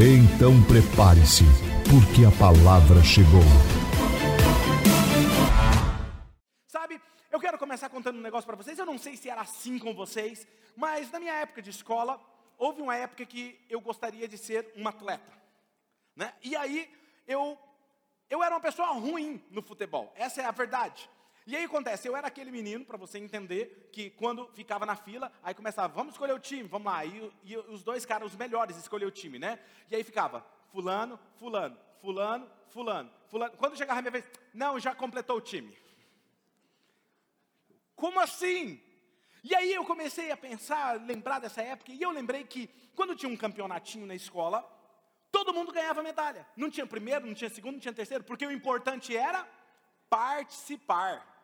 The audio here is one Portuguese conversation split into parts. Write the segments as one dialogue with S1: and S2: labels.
S1: Então prepare-se, porque a palavra chegou.
S2: Sabe, eu quero começar contando um negócio para vocês. Eu não sei se era assim com vocês, mas na minha época de escola, houve uma época que eu gostaria de ser um atleta. Né? E aí, eu, eu era uma pessoa ruim no futebol, essa é a verdade. E aí acontece, eu era aquele menino, para você entender, que quando ficava na fila, aí começava, vamos escolher o time, vamos lá. E, e os dois caras, os melhores, escolher o time, né? E aí ficava, fulano, fulano, fulano, fulano, fulano. Quando chegava a minha vez, não, já completou o time. Como assim? E aí eu comecei a pensar, lembrar dessa época, e eu lembrei que quando tinha um campeonatinho na escola, todo mundo ganhava medalha. Não tinha primeiro, não tinha segundo, não tinha terceiro, porque o importante era participar.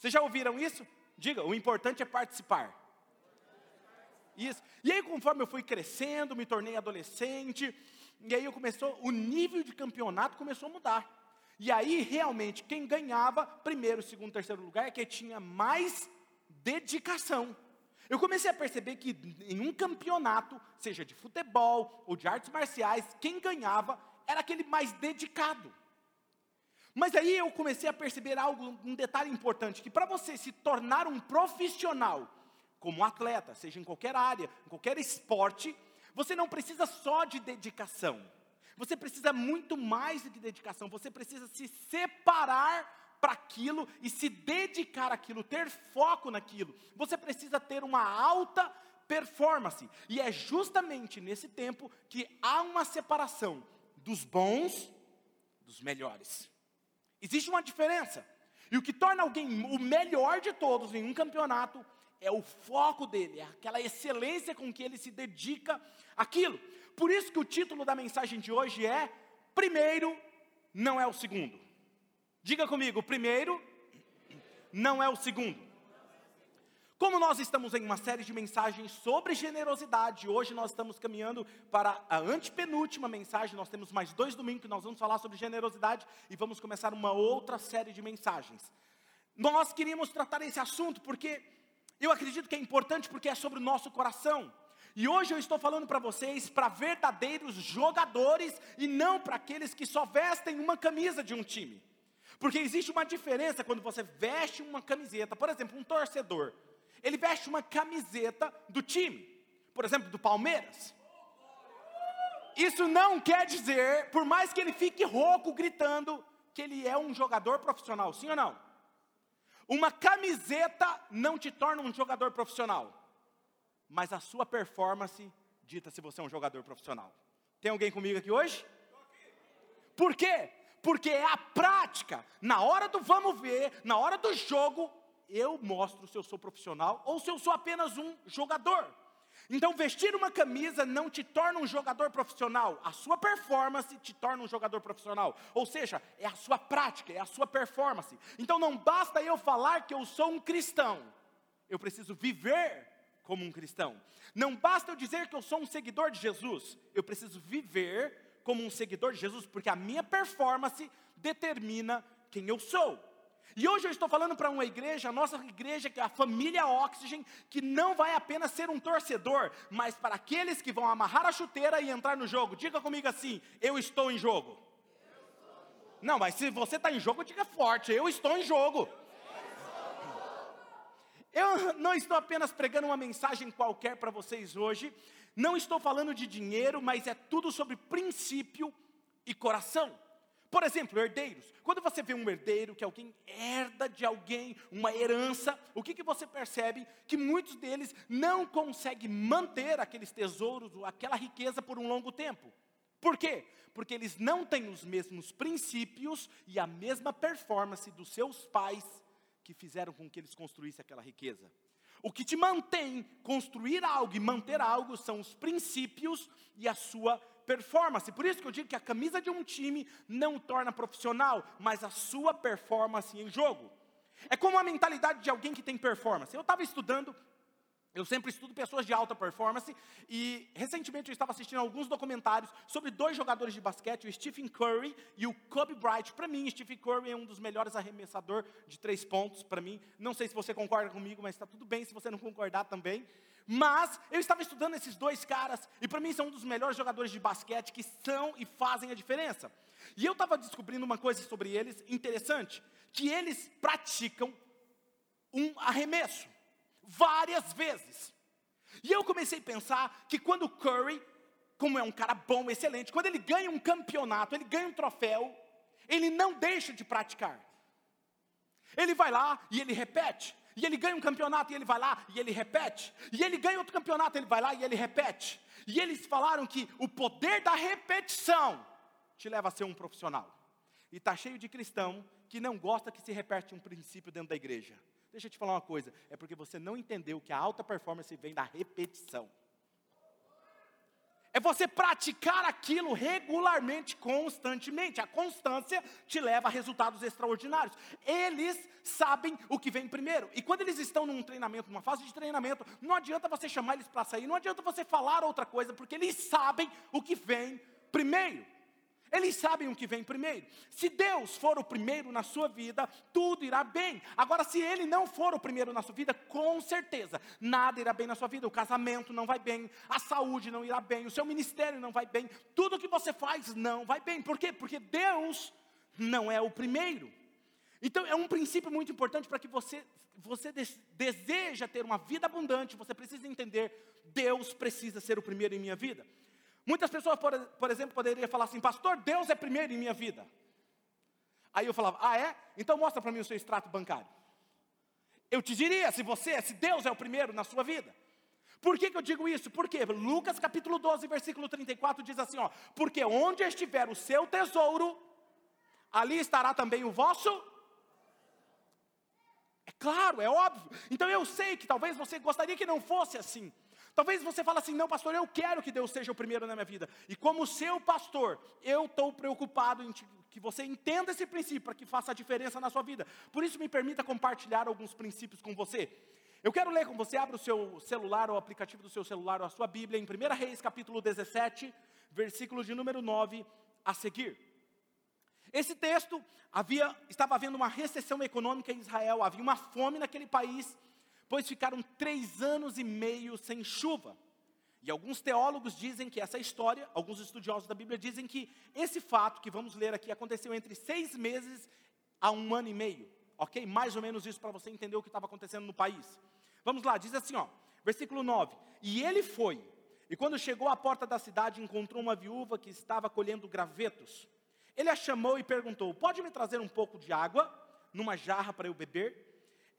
S2: Vocês já ouviram isso? Diga, o importante é participar. Isso. E aí, conforme eu fui crescendo, me tornei adolescente, e aí eu começou, o nível de campeonato começou a mudar. E aí, realmente, quem ganhava, primeiro, segundo, terceiro lugar, é quem tinha mais dedicação. Eu comecei a perceber que em um campeonato, seja de futebol ou de artes marciais, quem ganhava era aquele mais dedicado. Mas aí eu comecei a perceber algo, um detalhe importante, que para você se tornar um profissional, como atleta, seja em qualquer área, em qualquer esporte, você não precisa só de dedicação. Você precisa muito mais do que dedicação, você precisa se separar para aquilo e se dedicar àquilo, ter foco naquilo. Você precisa ter uma alta performance. E é justamente nesse tempo que há uma separação dos bons dos melhores. Existe uma diferença. E o que torna alguém o melhor de todos em um campeonato é o foco dele, é aquela excelência com que ele se dedica àquilo. Por isso que o título da mensagem de hoje é: Primeiro não é o segundo. Diga comigo, primeiro não é o segundo. Como nós estamos em uma série de mensagens sobre generosidade, hoje nós estamos caminhando para a antepenúltima mensagem, nós temos mais dois domingos que nós vamos falar sobre generosidade e vamos começar uma outra série de mensagens. Nós queríamos tratar esse assunto porque eu acredito que é importante porque é sobre o nosso coração. E hoje eu estou falando para vocês para verdadeiros jogadores e não para aqueles que só vestem uma camisa de um time. Porque existe uma diferença quando você veste uma camiseta, por exemplo, um torcedor ele veste uma camiseta do time, por exemplo, do Palmeiras. Isso não quer dizer, por mais que ele fique rouco gritando, que ele é um jogador profissional, sim ou não? Uma camiseta não te torna um jogador profissional, mas a sua performance dita se você é um jogador profissional. Tem alguém comigo aqui hoje? Por quê? Porque é a prática, na hora do vamos ver, na hora do jogo, eu mostro se eu sou profissional ou se eu sou apenas um jogador. Então, vestir uma camisa não te torna um jogador profissional, a sua performance te torna um jogador profissional. Ou seja, é a sua prática, é a sua performance. Então, não basta eu falar que eu sou um cristão, eu preciso viver como um cristão. Não basta eu dizer que eu sou um seguidor de Jesus, eu preciso viver como um seguidor de Jesus, porque a minha performance determina quem eu sou. E hoje eu estou falando para uma igreja, a nossa igreja, que é a família Oxygen, que não vai apenas ser um torcedor, mas para aqueles que vão amarrar a chuteira e entrar no jogo. Diga comigo assim: eu estou em jogo. Não, mas se você está em jogo, diga forte: eu estou em jogo. Eu não estou apenas pregando uma mensagem qualquer para vocês hoje, não estou falando de dinheiro, mas é tudo sobre princípio e coração. Por exemplo, herdeiros. Quando você vê um herdeiro, que alguém herda de alguém uma herança, o que, que você percebe? Que muitos deles não conseguem manter aqueles tesouros, ou aquela riqueza por um longo tempo. Por quê? Porque eles não têm os mesmos princípios e a mesma performance dos seus pais que fizeram com que eles construíssem aquela riqueza. O que te mantém construir algo e manter algo são os princípios e a sua performance. Por isso que eu digo que a camisa de um time não torna profissional, mas a sua performance em jogo. É como a mentalidade de alguém que tem performance. Eu estava estudando eu sempre estudo pessoas de alta performance e recentemente eu estava assistindo alguns documentários sobre dois jogadores de basquete, o Stephen Curry e o Kobe Bryant. Para mim, Stephen Curry é um dos melhores arremessadores de três pontos para mim. Não sei se você concorda comigo, mas está tudo bem se você não concordar também. Mas eu estava estudando esses dois caras e para mim são um dos melhores jogadores de basquete que são e fazem a diferença. E eu estava descobrindo uma coisa sobre eles interessante, que eles praticam um arremesso várias vezes. E eu comecei a pensar que quando o Curry, como é um cara bom, excelente, quando ele ganha um campeonato, ele ganha um troféu, ele não deixa de praticar. Ele vai lá e ele repete. E ele ganha um campeonato e ele vai lá e ele repete. E ele ganha outro campeonato, ele vai lá e ele repete. E eles falaram que o poder da repetição te leva a ser um profissional. E está cheio de cristão que não gosta que se repete um princípio dentro da igreja. Deixa eu te falar uma coisa, é porque você não entendeu que a alta performance vem da repetição. É você praticar aquilo regularmente, constantemente. A constância te leva a resultados extraordinários. Eles sabem o que vem primeiro. E quando eles estão num treinamento, numa fase de treinamento, não adianta você chamar eles para sair, não adianta você falar outra coisa, porque eles sabem o que vem primeiro. Eles sabem o que vem primeiro. Se Deus for o primeiro na sua vida, tudo irá bem. Agora, se Ele não for o primeiro na sua vida, com certeza, nada irá bem na sua vida. O casamento não vai bem, a saúde não irá bem, o seu ministério não vai bem, tudo que você faz não vai bem. Por quê? Porque Deus não é o primeiro. Então, é um princípio muito importante para que você, você deseja ter uma vida abundante, você precisa entender: Deus precisa ser o primeiro em minha vida. Muitas pessoas, por, por exemplo, poderiam falar assim: Pastor, Deus é primeiro em minha vida. Aí eu falava: Ah, é? Então mostra para mim o seu extrato bancário. Eu te diria, se você, se Deus é o primeiro na sua vida. Por que, que eu digo isso? Porque Lucas capítulo 12, versículo 34 diz assim: ó, Porque onde estiver o seu tesouro, ali estará também o vosso. É claro, é óbvio. Então eu sei que talvez você gostaria que não fosse assim. Talvez você fale assim: não, pastor, eu quero que Deus seja o primeiro na minha vida. E como seu pastor, eu estou preocupado em que você entenda esse princípio para que faça a diferença na sua vida. Por isso, me permita compartilhar alguns princípios com você. Eu quero ler com você, abra o seu celular, o aplicativo do seu celular, ou a sua Bíblia, em 1 Reis, capítulo 17, versículo de número 9 a seguir. Esse texto havia, estava havendo uma recessão econômica em Israel, havia uma fome naquele país pois ficaram três anos e meio sem chuva. E alguns teólogos dizem que essa história, alguns estudiosos da Bíblia dizem que esse fato que vamos ler aqui aconteceu entre seis meses a um ano e meio. Ok? Mais ou menos isso para você entender o que estava acontecendo no país. Vamos lá, diz assim, ó, versículo 9: E ele foi, e quando chegou à porta da cidade, encontrou uma viúva que estava colhendo gravetos. Ele a chamou e perguntou: Pode me trazer um pouco de água numa jarra para eu beber?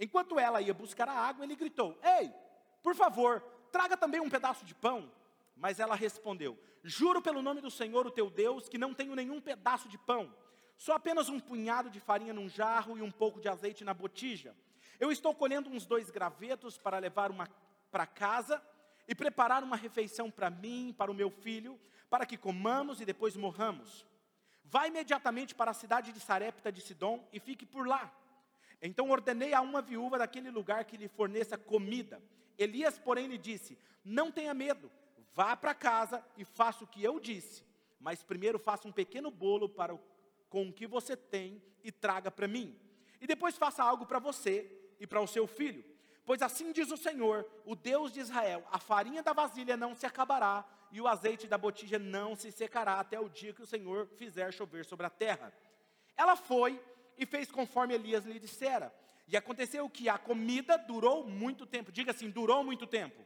S2: Enquanto ela ia buscar a água, ele gritou: Ei, por favor, traga também um pedaço de pão. Mas ela respondeu: Juro pelo nome do Senhor, o teu Deus, que não tenho nenhum pedaço de pão, só apenas um punhado de farinha num jarro e um pouco de azeite na botija. Eu estou colhendo uns dois gravetos para levar uma para casa e preparar uma refeição para mim, para o meu filho, para que comamos e depois morramos. Vá imediatamente para a cidade de Sarepta de Sidom e fique por lá. Então ordenei a uma viúva daquele lugar que lhe forneça comida. Elias, porém, lhe disse: Não tenha medo, vá para casa e faça o que eu disse. Mas primeiro faça um pequeno bolo para o, com o que você tem e traga para mim. E depois faça algo para você e para o seu filho. Pois assim diz o Senhor, o Deus de Israel: a farinha da vasilha não se acabará e o azeite da botija não se secará até o dia que o Senhor fizer chover sobre a terra. Ela foi e fez conforme Elias lhe dissera. E aconteceu que a comida durou muito tempo. Diga assim: durou muito tempo.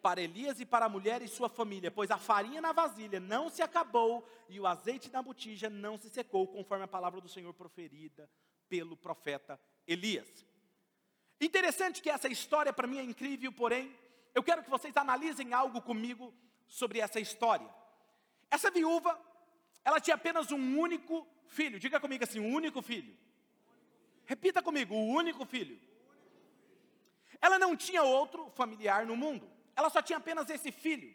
S2: Para Elias e para a mulher e sua família, pois a farinha na vasilha não se acabou e o azeite na botija não se secou, conforme a palavra do Senhor proferida pelo profeta Elias. Interessante que essa história para mim é incrível, porém, eu quero que vocês analisem algo comigo sobre essa história. Essa viúva, ela tinha apenas um único filho. Diga comigo assim: um único filho. Repita comigo: o único filho. Ela não tinha outro familiar no mundo. Ela só tinha apenas esse filho.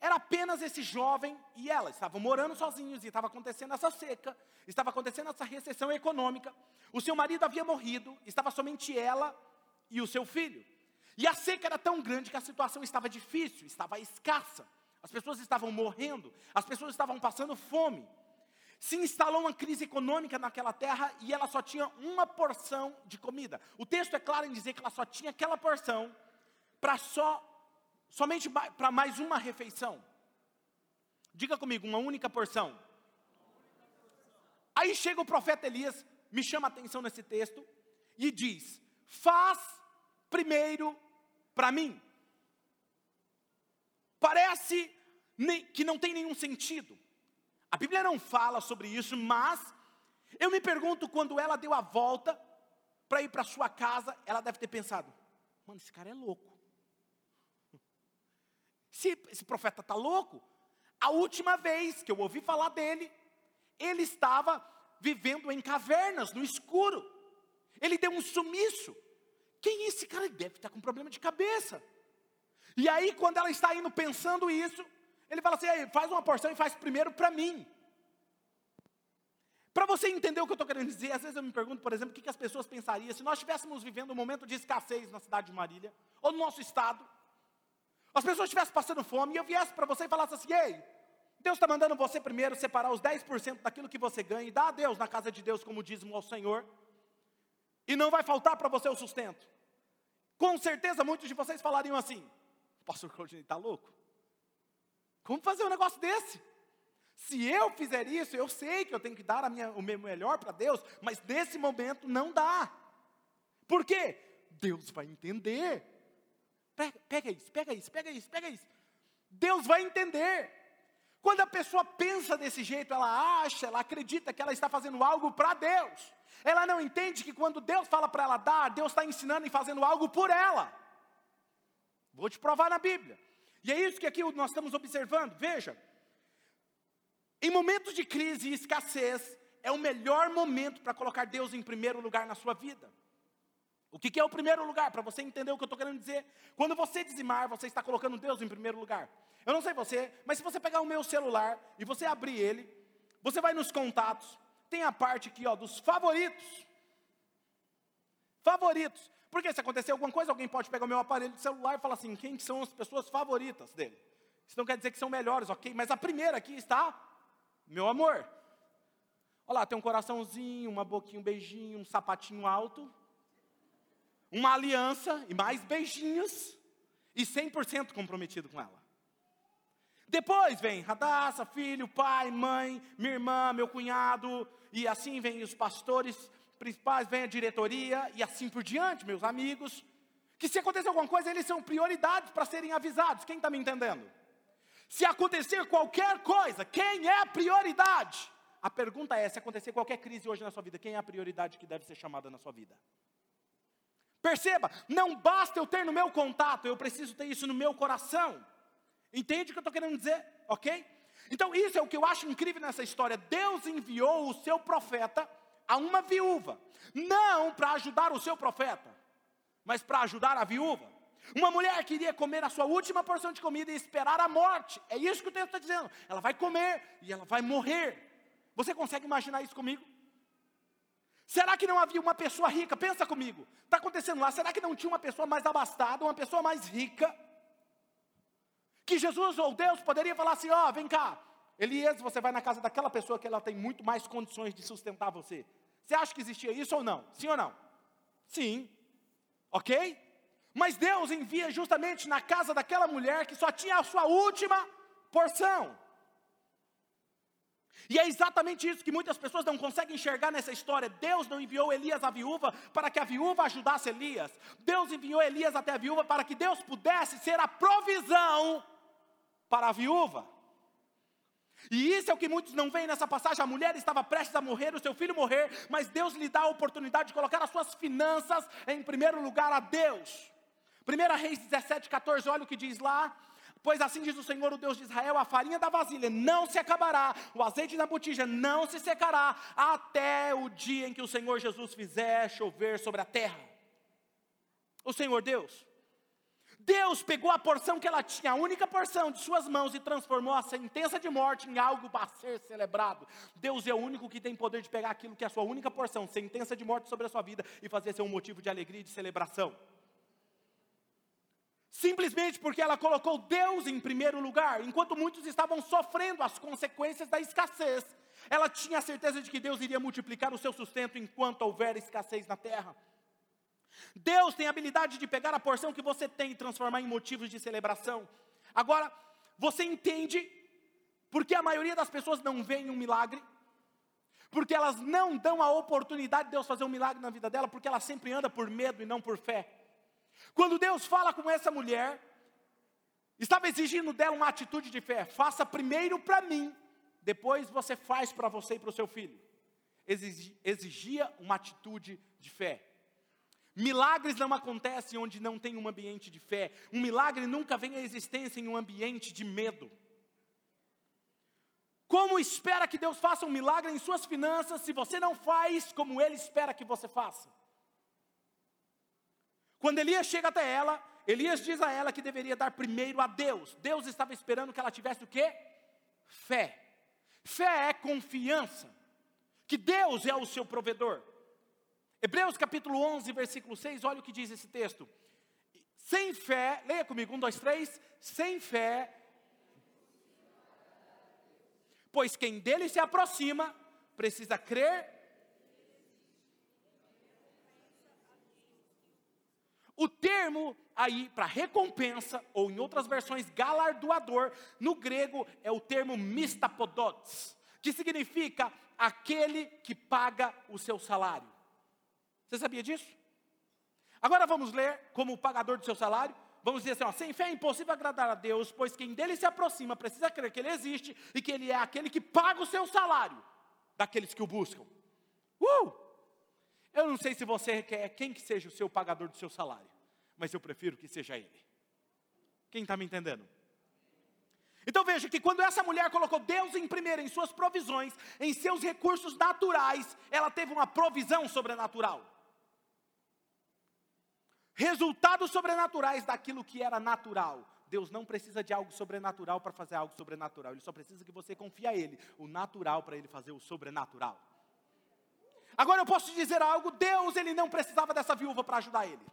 S2: era apenas esse jovem e ela. Estavam morando sozinhos e estava acontecendo essa seca, estava acontecendo essa recessão econômica. O seu marido havia morrido, estava somente ela e o seu filho. E a seca era tão grande que a situação estava difícil, estava escassa. As pessoas estavam morrendo, as pessoas estavam passando fome. Se instalou uma crise econômica naquela terra e ela só tinha uma porção de comida. O texto é claro em dizer que ela só tinha aquela porção para só somente para mais uma refeição. Diga comigo, uma única porção. Aí chega o profeta Elias, me chama a atenção nesse texto e diz: "Faz primeiro para mim. Parece que não tem nenhum sentido. A Bíblia não fala sobre isso, mas eu me pergunto quando ela deu a volta para ir para sua casa, ela deve ter pensado: mano, esse cara é louco. Se esse profeta está louco, a última vez que eu ouvi falar dele, ele estava vivendo em cavernas, no escuro. Ele deu um sumiço. Quem é esse cara? Ele deve estar com problema de cabeça. E aí, quando ela está indo pensando isso, ele fala assim: faz uma porção e faz primeiro para mim. Para você entender o que eu estou querendo dizer, às vezes eu me pergunto, por exemplo, o que, as pessoas pensariam se nós estivéssemos vivendo um momento de escassez na cidade de Marília, ou no nosso estado, as pessoas estivessem passando fome e eu viesse para você e falasse assim: ei, Deus está mandando você primeiro separar os 10% daquilo que você ganha e dar a Deus na casa de Deus como dízimo ao Senhor, e não vai faltar para você o sustento. Com certeza muitos de vocês falariam assim: Pastor Claudinei está louco? Como fazer um negócio desse? Se eu fizer isso, eu sei que eu tenho que dar minha, o meu melhor para Deus, mas nesse momento não dá. Por quê? Deus vai entender. Pega, pega isso, pega isso, pega isso, pega isso. Deus vai entender. Quando a pessoa pensa desse jeito, ela acha, ela acredita que ela está fazendo algo para Deus. Ela não entende que quando Deus fala para ela dar, Deus está ensinando e fazendo algo por ela. Vou te provar na Bíblia. E é isso que aqui nós estamos observando. Veja, em momentos de crise e escassez, é o melhor momento para colocar Deus em primeiro lugar na sua vida. O que, que é o primeiro lugar? Para você entender o que eu estou querendo dizer. Quando você dizimar, você está colocando Deus em primeiro lugar. Eu não sei você, mas se você pegar o meu celular e você abrir ele, você vai nos contatos, tem a parte aqui ó, dos favoritos. Favoritos. Porque se acontecer alguma coisa, alguém pode pegar o meu aparelho de celular e falar assim: quem são as pessoas favoritas dele? Isso não quer dizer que são melhores, ok? Mas a primeira aqui está, meu amor. Olha lá, tem um coraçãozinho, uma boquinha, um beijinho, um sapatinho alto, uma aliança e mais beijinhos, e 100% comprometido com ela. Depois vem Radassa, filho, pai, mãe, minha irmã, meu cunhado, e assim vem os pastores principais, vem a diretoria e assim por diante, meus amigos. Que se acontecer alguma coisa, eles são prioridades para serem avisados. Quem está me entendendo? Se acontecer qualquer coisa, quem é a prioridade? A pergunta é: se acontecer qualquer crise hoje na sua vida, quem é a prioridade que deve ser chamada na sua vida? Perceba, não basta eu ter no meu contato, eu preciso ter isso no meu coração. Entende o que eu estou querendo dizer? Ok? Então, isso é o que eu acho incrível nessa história. Deus enviou o seu profeta a uma viúva, não para ajudar o seu profeta, mas para ajudar a viúva. Uma mulher queria comer a sua última porção de comida e esperar a morte. É isso que o texto está dizendo. Ela vai comer e ela vai morrer. Você consegue imaginar isso comigo? Será que não havia uma pessoa rica? Pensa comigo. Está acontecendo lá. Será que não tinha uma pessoa mais abastada, uma pessoa mais rica? Que Jesus ou Deus poderia falar assim: ó, oh, vem cá, Elias, você vai na casa daquela pessoa que ela tem muito mais condições de sustentar você. Você acha que existia isso ou não? Sim ou não? Sim. Ok? Mas Deus envia justamente na casa daquela mulher que só tinha a sua última porção. E é exatamente isso que muitas pessoas não conseguem enxergar nessa história. Deus não enviou Elias à viúva para que a viúva ajudasse Elias. Deus enviou Elias até a viúva para que Deus pudesse ser a provisão para a viúva. E isso é o que muitos não veem nessa passagem. A mulher estava prestes a morrer, o seu filho morrer, mas Deus lhe dá a oportunidade de colocar as suas finanças em primeiro lugar a Deus. 1 Reis 17, 14, olha o que diz lá. Pois assim diz o Senhor, o Deus de Israel: a farinha da vasilha não se acabará, o azeite da botija não se secará, até o dia em que o Senhor Jesus fizer chover sobre a terra. O Senhor Deus Deus pegou a porção que ela tinha, a única porção de suas mãos, e transformou a sentença de morte em algo para ser celebrado. Deus é o único que tem poder de pegar aquilo que é a sua única porção, sentença de morte sobre a sua vida, e fazer ser um motivo de alegria e de celebração. Simplesmente porque ela colocou Deus em primeiro lugar, enquanto muitos estavam sofrendo as consequências da escassez, ela tinha a certeza de que Deus iria multiplicar o seu sustento enquanto houver escassez na terra. Deus tem a habilidade de pegar a porção que você tem e transformar em motivos de celebração. Agora, você entende porque a maioria das pessoas não vê um milagre? Porque elas não dão a oportunidade de Deus fazer um milagre na vida dela, porque ela sempre anda por medo e não por fé. Quando Deus fala com essa mulher, estava exigindo dela uma atitude de fé: faça primeiro para mim, depois você faz para você e para o seu filho. Exigia uma atitude de fé. Milagres não acontecem onde não tem um ambiente de fé. Um milagre nunca vem à existência em um ambiente de medo. Como espera que Deus faça um milagre em suas finanças se você não faz como Ele espera que você faça? Quando Elias chega até ela, Elias diz a ela que deveria dar primeiro a Deus. Deus estava esperando que ela tivesse o quê? Fé. Fé é confiança. Que Deus é o seu provedor. Hebreus capítulo 11, versículo 6, olha o que diz esse texto. Sem fé, leia comigo, um, dois, três. Sem fé, pois quem dele se aproxima, precisa crer. O termo aí para recompensa, ou em outras versões, galardoador, no grego é o termo mistapodotes, que significa aquele que paga o seu salário. Você sabia disso? Agora vamos ler como o pagador do seu salário. Vamos dizer assim: ó, sem fé é impossível agradar a Deus, pois quem dele se aproxima precisa crer que ele existe e que ele é aquele que paga o seu salário daqueles que o buscam. Uh! Eu não sei se você quer quem que seja o seu pagador do seu salário, mas eu prefiro que seja ele. Quem está me entendendo? Então veja que quando essa mulher colocou Deus em primeiro, em suas provisões, em seus recursos naturais, ela teve uma provisão sobrenatural resultados sobrenaturais daquilo que era natural. Deus não precisa de algo sobrenatural para fazer algo sobrenatural. Ele só precisa que você confie a Ele, o natural para Ele fazer o sobrenatural. Agora eu posso te dizer algo: Deus ele não precisava dessa viúva para ajudar ele.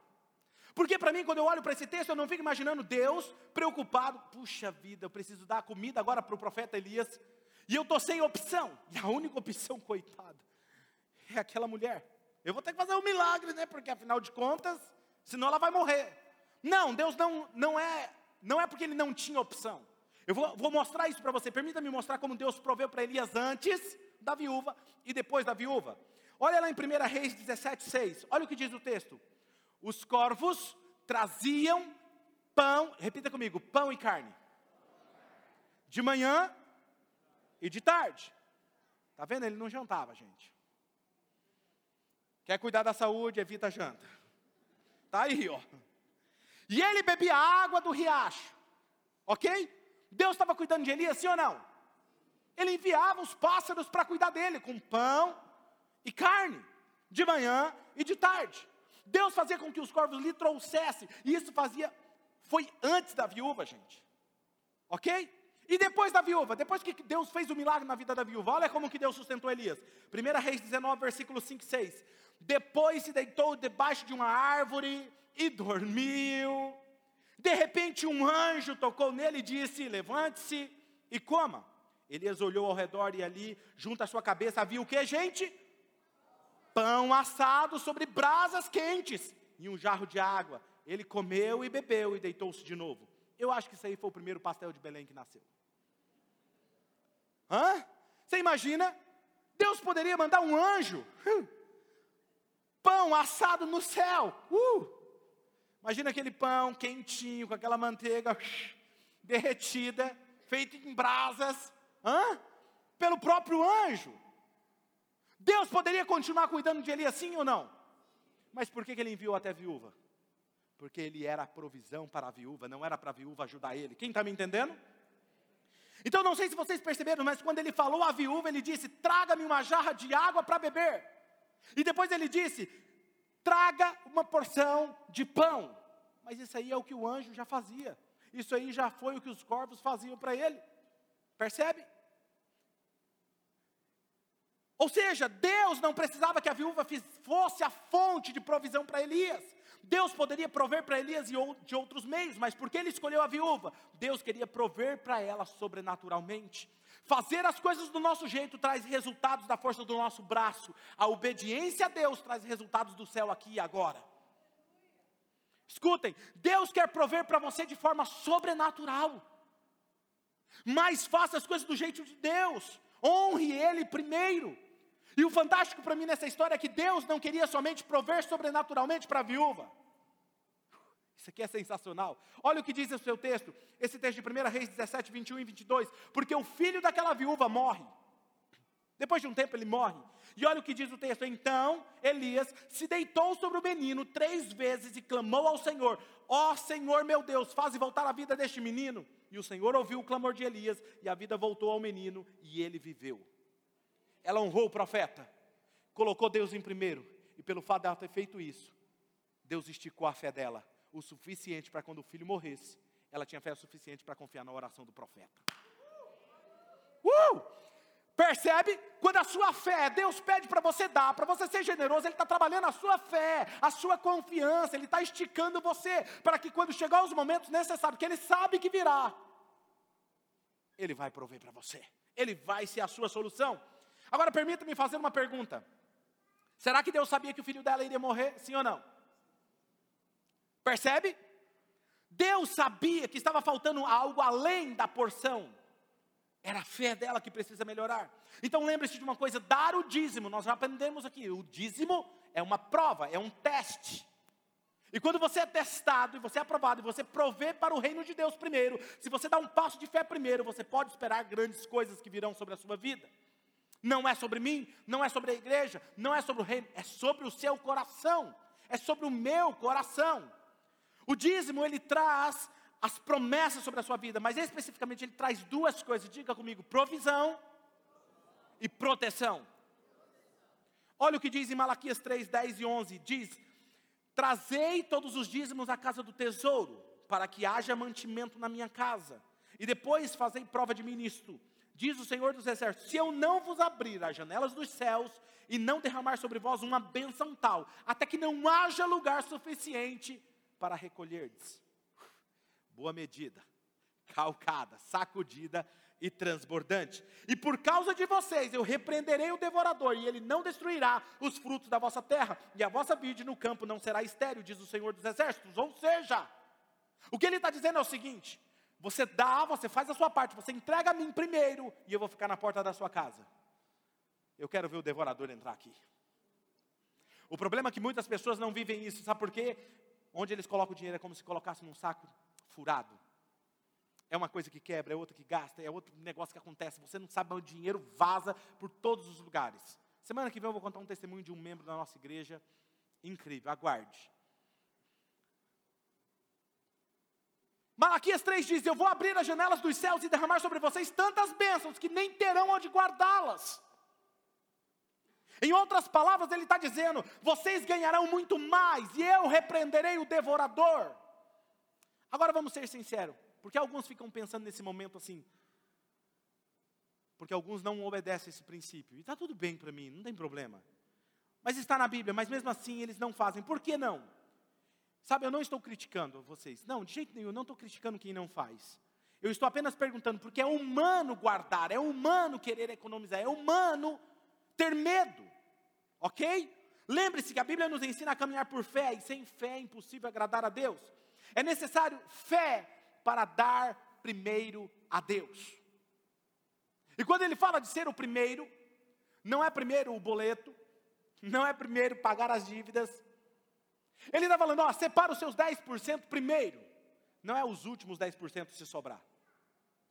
S2: Porque para mim, quando eu olho para esse texto, eu não fico imaginando Deus preocupado. Puxa vida, eu preciso dar comida agora para o profeta Elias. E eu estou sem opção. E a única opção, coitado, é aquela mulher. Eu vou ter que fazer um milagre, né? Porque afinal de contas, senão ela vai morrer. Não, Deus não, não é, não é porque ele não tinha opção. Eu vou, vou mostrar isso para você. Permita-me mostrar como Deus proveu para Elias antes da viúva e depois da viúva. Olha lá em 1 Reis 17, 6. Olha o que diz o texto. Os corvos traziam pão, repita comigo, pão e carne. De manhã e de tarde. Tá vendo? Ele não jantava, gente. Quer cuidar da saúde, evita a janta. Está aí, ó. E ele bebia água do riacho. Ok? Deus estava cuidando de Elias, sim ou não? Ele enviava os pássaros para cuidar dele, com pão e carne, de manhã e de tarde. Deus fazia com que os corvos lhe trouxessem, e isso fazia, foi antes da viúva, gente. Ok? E depois da viúva, depois que Deus fez o milagre na vida da viúva, olha como que Deus sustentou Elias. 1 Reis 19, versículo 5 e 6. Depois se deitou debaixo de uma árvore e dormiu. De repente um anjo tocou nele e disse: Levante-se e coma. Elias olhou ao redor e ali, junto à sua cabeça, havia o que, gente? Pão assado sobre brasas quentes e um jarro de água. Ele comeu e bebeu e deitou-se de novo. Eu acho que isso aí foi o primeiro pastel de Belém que nasceu. Hã? Você imagina? Deus poderia mandar um anjo. Hum pão assado no céu. Uh! Imagina aquele pão quentinho, com aquela manteiga derretida, feito em brasas, hã? pelo próprio anjo. Deus poderia continuar cuidando de Elias assim ou não? Mas por que, que ele enviou até a viúva? Porque ele era a provisão para a viúva, não era para a viúva ajudar ele. Quem está me entendendo? Então não sei se vocês perceberam, mas quando ele falou à viúva, ele disse: Traga-me uma jarra de água para beber. E depois ele disse: traga uma porção de pão. Mas isso aí é o que o anjo já fazia. Isso aí já foi o que os corvos faziam para ele. Percebe? Ou seja, Deus não precisava que a viúva fosse a fonte de provisão para Elias. Deus poderia prover para Elias de outros meios, mas porque ele escolheu a viúva, Deus queria prover para ela sobrenaturalmente. Fazer as coisas do nosso jeito traz resultados da força do nosso braço. A obediência a Deus traz resultados do céu aqui e agora. Escutem, Deus quer prover para você de forma sobrenatural. Mas faça as coisas do jeito de Deus. Honre Ele primeiro. E o fantástico para mim nessa história é que Deus não queria somente prover sobrenaturalmente para a viúva. Isso aqui é sensacional. Olha o que diz o seu texto, esse texto de 1 Reis 17, 21 e 22. Porque o filho daquela viúva morre. Depois de um tempo ele morre. E olha o que diz o texto. Então Elias se deitou sobre o menino três vezes e clamou ao Senhor: Ó oh, Senhor meu Deus, faze voltar a vida deste menino. E o Senhor ouviu o clamor de Elias, e a vida voltou ao menino, e ele viveu. Ela honrou o profeta, colocou Deus em primeiro, e pelo fato dela ter feito isso, Deus esticou a fé dela o suficiente para quando o filho morresse, ela tinha fé suficiente para confiar na oração do profeta. Uh! Percebe? Quando a sua fé, Deus pede para você dar, para você ser generoso, Ele está trabalhando a sua fé, a sua confiança, Ele está esticando você, para que quando chegar os momentos necessários, que Ele sabe que virá, Ele vai prover para você, Ele vai ser a sua solução. Agora permita-me fazer uma pergunta: será que Deus sabia que o filho dela iria morrer, sim ou não? Percebe? Deus sabia que estava faltando algo além da porção. Era a fé dela que precisa melhorar. Então lembre-se de uma coisa: dar o dízimo. Nós já aprendemos aqui. O dízimo é uma prova, é um teste. E quando você é testado e você é aprovado e você provê para o reino de Deus primeiro, se você dá um passo de fé primeiro, você pode esperar grandes coisas que virão sobre a sua vida. Não é sobre mim, não é sobre a igreja, não é sobre o reino, é sobre o seu coração, é sobre o meu coração. O dízimo ele traz as promessas sobre a sua vida, mas especificamente ele traz duas coisas. Diga comigo: provisão e proteção. Olha o que diz em Malaquias 3, 10 e 11: diz: Trazei todos os dízimos à casa do tesouro, para que haja mantimento na minha casa, e depois fazei prova de mim nisto. Diz o Senhor dos Exércitos: Se eu não vos abrir as janelas dos céus e não derramar sobre vós uma bênção tal, até que não haja lugar suficiente para recolherdes. Boa medida, calcada, sacudida e transbordante. E por causa de vocês eu repreenderei o devorador, e ele não destruirá os frutos da vossa terra, e a vossa vide no campo não será estéril, diz o Senhor dos Exércitos. Ou seja, o que ele está dizendo é o seguinte: você dá, você faz a sua parte, você entrega a mim primeiro, e eu vou ficar na porta da sua casa. Eu quero ver o devorador entrar aqui. O problema é que muitas pessoas não vivem isso, sabe por quê? Onde eles colocam o dinheiro é como se colocasse num saco furado. É uma coisa que quebra, é outra que gasta, é outro negócio que acontece. Você não sabe, o dinheiro vaza por todos os lugares. Semana que vem eu vou contar um testemunho de um membro da nossa igreja. Incrível, aguarde. Malaquias 3 diz: Eu vou abrir as janelas dos céus e derramar sobre vocês tantas bênçãos que nem terão onde guardá-las. Em outras palavras, ele está dizendo: vocês ganharão muito mais e eu repreenderei o devorador. Agora vamos ser sinceros, porque alguns ficam pensando nesse momento assim, porque alguns não obedecem esse princípio, e está tudo bem para mim, não tem problema. Mas está na Bíblia, mas mesmo assim eles não fazem, por que não? Sabe, eu não estou criticando vocês, não, de jeito nenhum, eu não estou criticando quem não faz. Eu estou apenas perguntando, porque é humano guardar, é humano querer economizar, é humano ter medo. Ok? Lembre-se que a Bíblia nos ensina a caminhar por fé, e sem fé é impossível agradar a Deus. É necessário fé para dar primeiro a Deus. E quando ele fala de ser o primeiro, não é primeiro o boleto, não é primeiro pagar as dívidas. Ele está falando, ó, separa os seus 10% primeiro. Não é os últimos 10% se sobrar.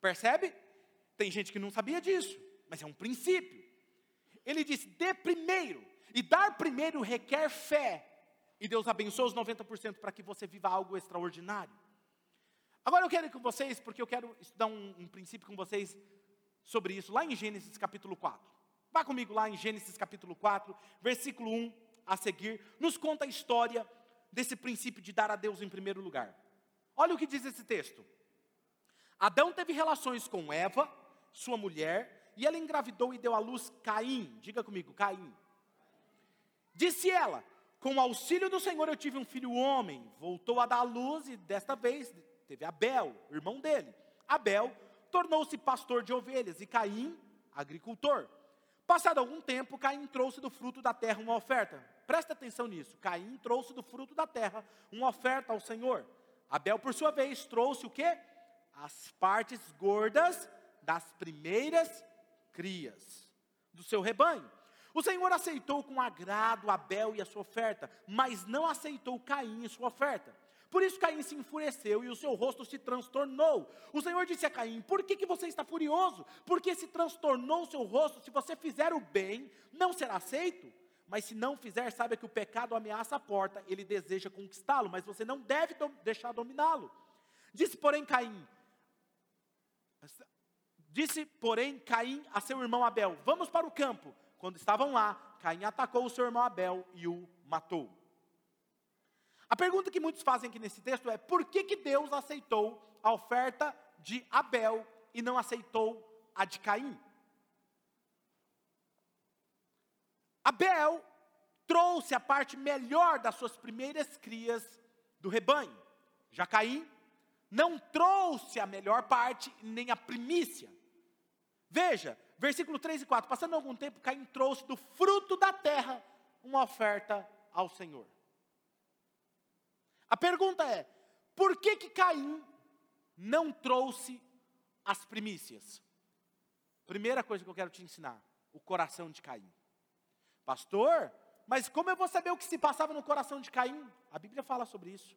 S2: Percebe? Tem gente que não sabia disso, mas é um princípio. Ele diz: dê primeiro. E dar primeiro requer fé. E Deus abençoa os 90% para que você viva algo extraordinário. Agora eu quero ir com vocês, porque eu quero estudar um, um princípio com vocês sobre isso, lá em Gênesis capítulo 4. Vá comigo lá em Gênesis capítulo 4, versículo 1 a seguir, nos conta a história desse princípio de dar a Deus em primeiro lugar. Olha o que diz esse texto. Adão teve relações com Eva, sua mulher, e ela engravidou e deu à luz Caim. Diga comigo, Caim. Disse ela: Com auxílio do Senhor eu tive um filho homem. Voltou a dar à luz e desta vez teve Abel, irmão dele. Abel tornou-se pastor de ovelhas e Caim, agricultor. Passado algum tempo, Caim trouxe do fruto da terra uma oferta. Presta atenção nisso. Caim trouxe do fruto da terra uma oferta ao Senhor. Abel, por sua vez, trouxe o quê? As partes gordas das primeiras crias do seu rebanho. O Senhor aceitou com agrado Abel e a sua oferta, mas não aceitou Caim e sua oferta. Por isso Caim se enfureceu e o seu rosto se transtornou. O Senhor disse a Caim: Por que, que você está furioso? Porque se transtornou o seu rosto? Se você fizer o bem, não será aceito. Mas se não fizer, saiba que o pecado ameaça a porta, ele deseja conquistá-lo, mas você não deve do deixar dominá-lo. Disse, porém, Caim: Disse, porém, Caim a seu irmão Abel: Vamos para o campo. Quando estavam lá, Caim atacou o seu irmão Abel e o matou. A pergunta que muitos fazem aqui nesse texto é: por que, que Deus aceitou a oferta de Abel e não aceitou a de Caim? Abel trouxe a parte melhor das suas primeiras crias do rebanho. Já Caim não trouxe a melhor parte, nem a primícia. Veja, versículo 3 e 4. Passando algum tempo, Caim trouxe do fruto da terra uma oferta ao Senhor. A pergunta é: por que que Caim não trouxe as primícias? Primeira coisa que eu quero te ensinar: o coração de Caim. Pastor, mas como eu vou saber o que se passava no coração de Caim? A Bíblia fala sobre isso.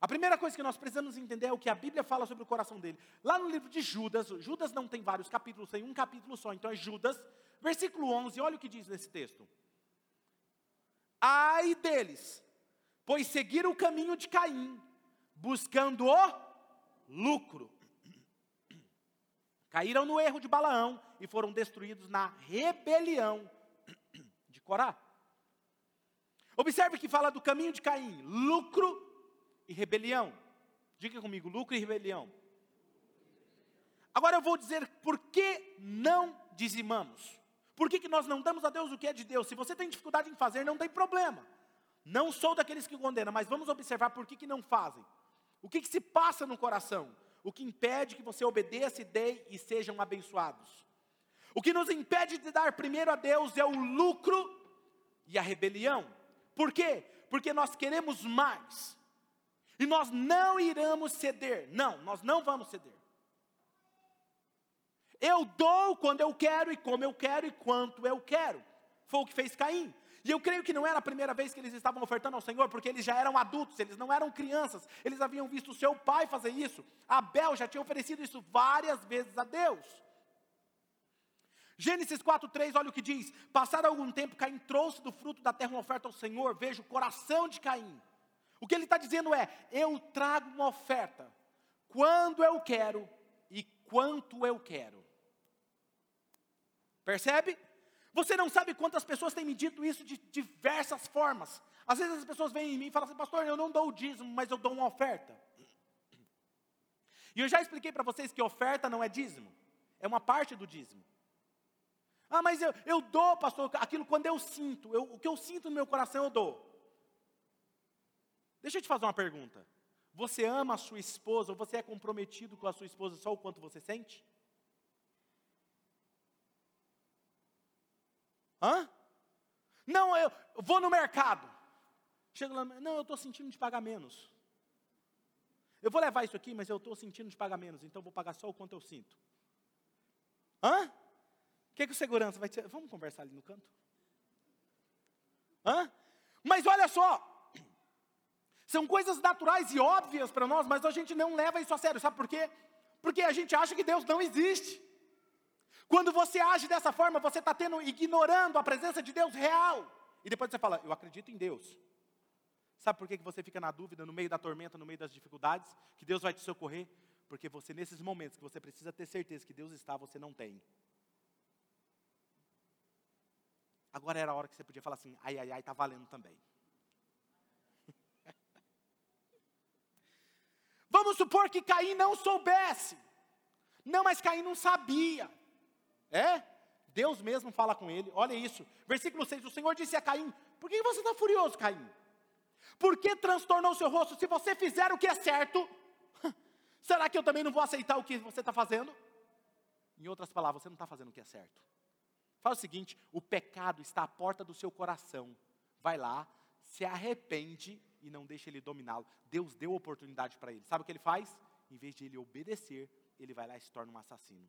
S2: A primeira coisa que nós precisamos entender é o que a Bíblia fala sobre o coração dele. Lá no livro de Judas, Judas não tem vários capítulos, tem um capítulo só, então é Judas, versículo 11, olha o que diz nesse texto. Ai deles, pois seguiram o caminho de Caim, buscando o lucro. Caíram no erro de Balaão e foram destruídos na rebelião de Corá. Observe que fala do caminho de Caim, lucro e rebelião. Diga comigo, lucro e rebelião. Agora eu vou dizer por que não dizimamos. Por que, que nós não damos a Deus o que é de Deus? Se você tem dificuldade em fazer, não tem problema. Não sou daqueles que condenam, mas vamos observar por que, que não fazem. O que, que se passa no coração? O que impede que você obedeça e dê e sejam abençoados. O que nos impede de dar primeiro a Deus é o lucro e a rebelião. Por quê? Porque nós queremos mais. E nós não iremos ceder. Não, nós não vamos ceder. Eu dou quando eu quero e como eu quero e quanto eu quero. Foi o que fez Caim. E eu creio que não era a primeira vez que eles estavam ofertando ao Senhor, porque eles já eram adultos, eles não eram crianças, eles haviam visto o seu pai fazer isso. Abel já tinha oferecido isso várias vezes a Deus. Gênesis 4:3, olha o que diz: Passado algum tempo, Caim trouxe do fruto da terra uma oferta ao Senhor. Veja o coração de Caim. O que ele está dizendo é: Eu trago uma oferta quando eu quero e quanto eu quero. Percebe? Você não sabe quantas pessoas têm me dito isso de diversas formas. Às vezes as pessoas vêm em mim e falam assim, pastor, eu não dou o dízimo, mas eu dou uma oferta. E eu já expliquei para vocês que oferta não é dízimo, é uma parte do dízimo. Ah, mas eu, eu dou, pastor, aquilo quando eu sinto, eu, o que eu sinto no meu coração eu dou. Deixa eu te fazer uma pergunta. Você ama a sua esposa ou você é comprometido com a sua esposa só o quanto você sente? Hã? Não, eu vou no mercado. Chego lá, não, eu estou sentindo de pagar menos. Eu vou levar isso aqui, mas eu estou sentindo de pagar menos, então vou pagar só o quanto eu sinto. Hã? O que, que o segurança vai dizer? Vamos conversar ali no canto? Hã? Mas olha só, são coisas naturais e óbvias para nós, mas a gente não leva isso a sério. Sabe por quê? Porque a gente acha que Deus não existe. Quando você age dessa forma, você está tendo, ignorando a presença de Deus real. E depois você fala, eu acredito em Deus. Sabe por que você fica na dúvida, no meio da tormenta, no meio das dificuldades? Que Deus vai te socorrer? Porque você, nesses momentos que você precisa ter certeza que Deus está, você não tem. Agora era a hora que você podia falar assim, ai, ai, ai, está valendo também. Vamos supor que Caim não soubesse. Não, mas Caim não sabia. É? Deus mesmo fala com ele. Olha isso. Versículo 6. O Senhor disse a Caim: Por que você está furioso, Caim? Por que transtornou o seu rosto? Se você fizer o que é certo, será que eu também não vou aceitar o que você está fazendo? Em outras palavras, você não está fazendo o que é certo. Faz o seguinte: o pecado está à porta do seu coração. Vai lá, se arrepende e não deixa ele dominá-lo. Deus deu oportunidade para ele. Sabe o que ele faz? Em vez de ele obedecer, ele vai lá e se torna um assassino.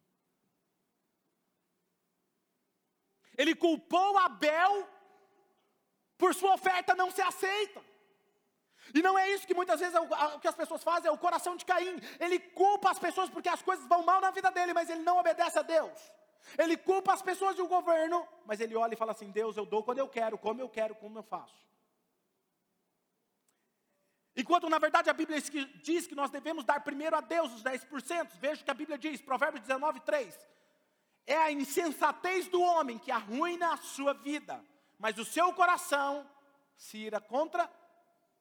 S2: Ele culpou Abel por sua oferta não ser aceita. E não é isso que muitas vezes é o que as pessoas fazem, é o coração de Caim. Ele culpa as pessoas porque as coisas vão mal na vida dele, mas ele não obedece a Deus. Ele culpa as pessoas do governo, mas ele olha e fala assim: Deus, eu dou quando eu quero, como eu quero, como eu faço. Enquanto na verdade a Bíblia diz que nós devemos dar primeiro a Deus os 10%, veja o que a Bíblia diz, Provérbios 19, 3. É a insensatez do homem que arruina a sua vida, mas o seu coração se ira contra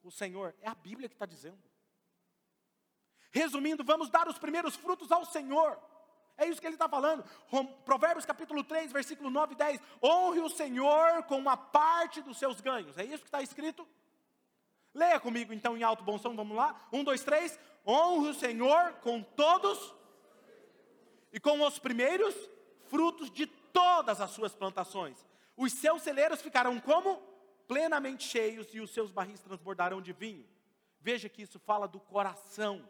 S2: o Senhor. É a Bíblia que está dizendo. Resumindo, vamos dar os primeiros frutos ao Senhor. É isso que ele está falando. Provérbios capítulo 3, versículo 9 e 10. Honre o Senhor com uma parte dos seus ganhos. É isso que está escrito? Leia comigo então em alto bom som, vamos lá? Um, dois, três. Honre o Senhor com todos e com os primeiros frutos de todas as suas plantações. Os seus celeiros ficarão como? Plenamente cheios e os seus barris transbordarão de vinho. Veja que isso fala do coração.